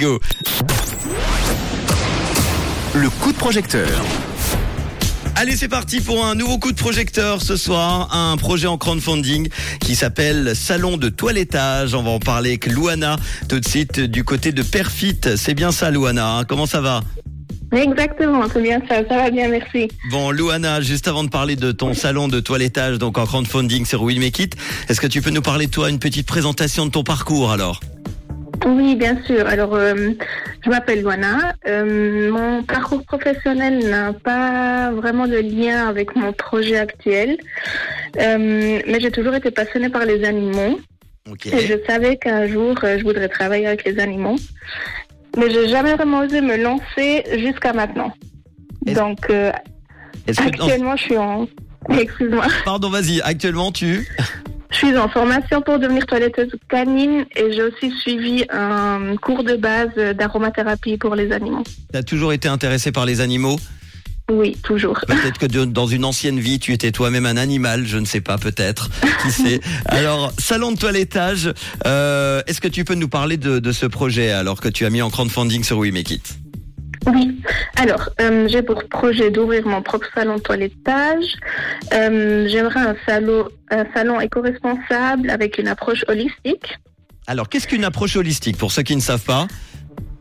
Go. Le coup de projecteur. Allez, c'est parti pour un nouveau coup de projecteur ce soir. Un projet en crowdfunding qui s'appelle Salon de toilettage. On va en parler avec Louana tout de suite du côté de Perfit. C'est bien ça, Louana. hein Comment ça va? Exactement, c'est bien ça, ça va bien, merci. Bon, Louana, juste avant de parler de ton salon de toilettage, donc en crowdfunding sur Will Make It, est-ce que tu peux nous parler, toi, une petite présentation de ton parcours alors? Oui, bien sûr. Alors, euh, je m'appelle Luana. Euh, mon parcours professionnel n'a pas vraiment de lien avec mon projet actuel, Euh, mais j'ai toujours été passionnée par les animaux et je savais qu'un jour, je voudrais travailler avec les animaux. Mais j'ai jamais vraiment osé me lancer jusqu'à maintenant. Donc, que- actuellement, je suis en... Excuse-moi. Pardon, vas-y. Actuellement, tu suis en formation pour devenir toiletteuse canine et j'ai aussi suivi un cours de base d'aromathérapie pour les animaux. as toujours été intéressé par les animaux? Oui, toujours. Peut-être que de- dans une ancienne vie, tu étais toi-même un animal, je ne sais pas, peut-être. Qui sait? Alors, salon de toilettage, euh, est-ce que tu peux nous parler de, de ce projet alors que tu as mis en crowdfunding sur We Make It Oui. Alors, euh, j'ai pour projet d'ouvrir mon propre salon toilettage. Euh, J'aimerais un salon, un salon éco-responsable avec une approche holistique. Alors, qu'est-ce qu'une approche holistique pour ceux qui ne savent pas?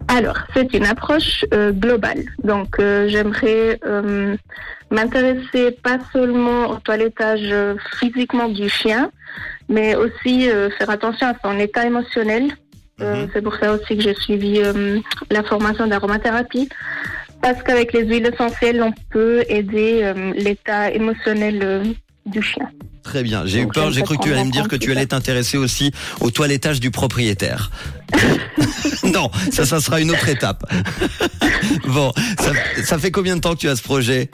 Alors, c'est une approche euh, globale. Donc, euh, j'aimerais euh, m'intéresser pas seulement au toilettage physiquement du chien, mais aussi faire attention à son état émotionnel. Euh, Mhm. C'est pour ça aussi que j'ai suivi euh, la formation d'aromathérapie. Parce qu'avec les huiles essentielles, on peut aider euh, l'état émotionnel euh, du chien. Très bien, j'ai eu peur, j'ai cru que tu allais me dire que tu allais t'intéresser aussi au toilettage du propriétaire. non, ça, ça sera une autre étape. bon, ça, ça fait combien de temps que tu as ce projet?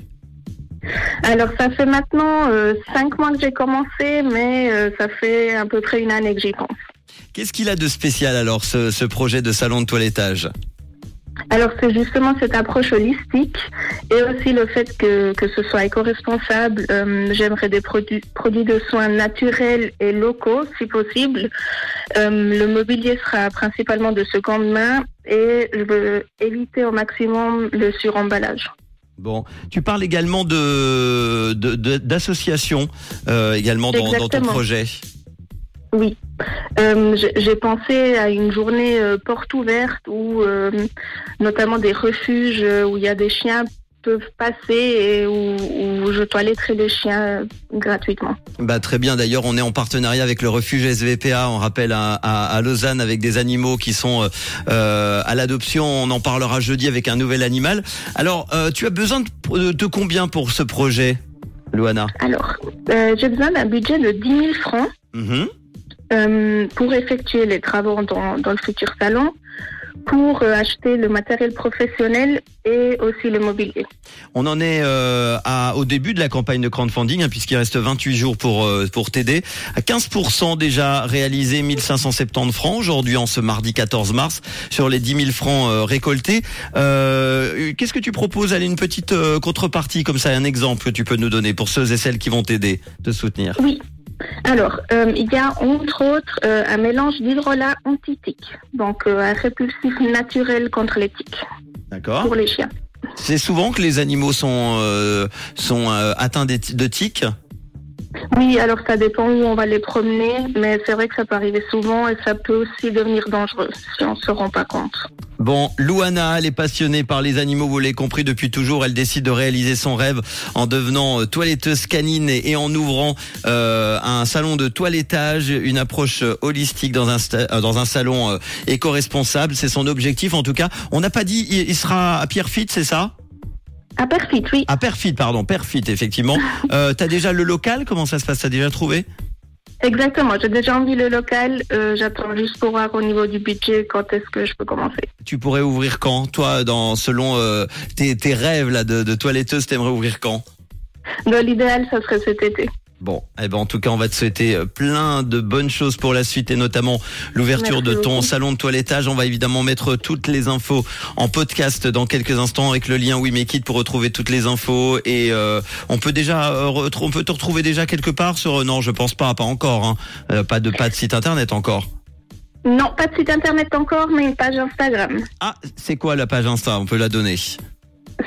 Alors, ça fait maintenant euh, cinq mois que j'ai commencé, mais ça fait à peu près une année que j'y pense. Qu'est-ce qu'il a de spécial alors, ce, ce projet de salon de toilettage? Alors c'est justement cette approche holistique et aussi le fait que, que ce soit éco-responsable. Euh, J'aimerais des produits, produits de soins naturels et locaux si possible. Euh, le mobilier sera principalement de seconde main et je veux éviter au maximum le suremballage. Bon, tu parles également de de- de- d'associations euh, également dans, dans ton projet. Oui. Euh, j'ai- pensé à une journée euh, porte ouverte où euh, notamment des refuges euh, où il y a des chiens peuvent passer et où, où je toiletterai les chiens gratuitement. Bah très bien. D'ailleurs, on est en partenariat avec le refuge SVPA. On rappelle à, à- à Lausanne avec des animaux qui sont euh, euh, à l'adoption. On en parlera jeudi avec un nouvel animal. Alors, euh, tu as besoin de, de combien pour ce projet, Luana Alors, euh, j'ai besoin d'un budget de 10 000 francs Mhm. Euh, pour effectuer les travaux dans, dans le futur salon, pour euh, acheter le matériel professionnel et aussi le mobilier. On en est euh, à, au début de la campagne de crowdfunding, hein, puisqu'il reste 28 jours pour euh, pour t'aider. À 15% déjà réalisé, 1570 francs aujourd'hui en ce mardi 14 mars sur les 10 000 francs récoltés. Qu'est-ce que tu proposes? Allez, une petite contrepartie comme ça, un exemple que tu peux nous donner pour ceux et celles qui vont t'aider, te soutenir. Oui. Alors, euh, il y a entre autres euh, un mélange d'hydrolat anti-tic, donc euh, un répulsif naturel contre les tiques D'accord. pour les chiens. C'est souvent que les animaux sont sont atteints de tiques? Oui, alors ça dépend où on va les promener, mais c'est vrai que ça peut arriver souvent et ça peut aussi devenir dangereux si on se rend pas compte. Bon, Louana, elle est passionnée par les animaux, vous l'avez compris depuis toujours. Elle décide de réaliser son rêve en devenant euh, toiletteuse canine et, en ouvrant euh, un salon de toilettage, une approche euh, holistique dans un, dans un salon euh, éco-responsable. C'est son objectif en tout cas. On n'a pas dit, il, il sera à Pierrefitte, c'est ça? À Perfit, oui. À Perfit, pardon, Perfit, effectivement. Euh, T'as déjà le local? Comment ça se passe? T'as déjà trouvé? Exactement, j'ai déjà envie le local, euh, j'attends juste pour voir au niveau du budget quand est-ce que je peux commencer. Tu pourrais ouvrir quand Toi, dans selon euh, tes, tes rêves là de, de toiletteuse, t'aimerais ouvrir quand? Dans l'idéal, ça serait cet été. Bon, eh ben en tout cas, on va te souhaiter euh, plein de bonnes choses pour la suite et notamment l'ouverture de ton salon de toilettage. On va évidemment mettre toutes les infos en podcast dans quelques instants avec le lien We Make It pour retrouver toutes les infos et euh, on peut déjà euh, on peut te retrouver déjà quelque part sur euh, non, je pense pas, pas encore hein. Euh, pas de pas de site internet encore. Non, pas de site internet encore, mais une page Instagram. Ah, c'est quoi la page Insta? On peut la donner.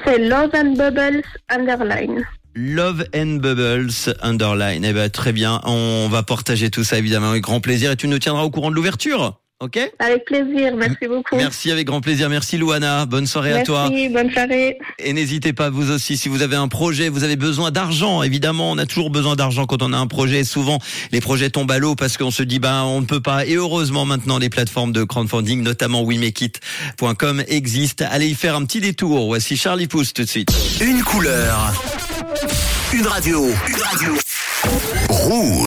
C'est Love and Bubbles Underline. Love and Bubbles Underline. Eh ben, très bien. On va partager tout ça évidemment avec grand plaisir et tu nous tiendras au courant de l'ouverture. Ok? Avec plaisir, merci beaucoup. Merci avec grand plaisir. Merci Louana. Bonne soirée à toi. Merci, bonne soirée. Et n'hésitez pas vous aussi si vous avez un projet, vous avez besoin d'argent. Évidemment, on a toujours besoin d'argent quand on a un projet. Souvent, les projets tombent à l'eau parce qu'on se dit ben on ne peut pas. Et heureusement maintenant les plateformes de crowdfunding, notamment WeMakeIt.com existent. Allez y faire un petit détour. Voici Charlie Pouce tout de suite. Une couleur. Une radio. Une radio. Rouge.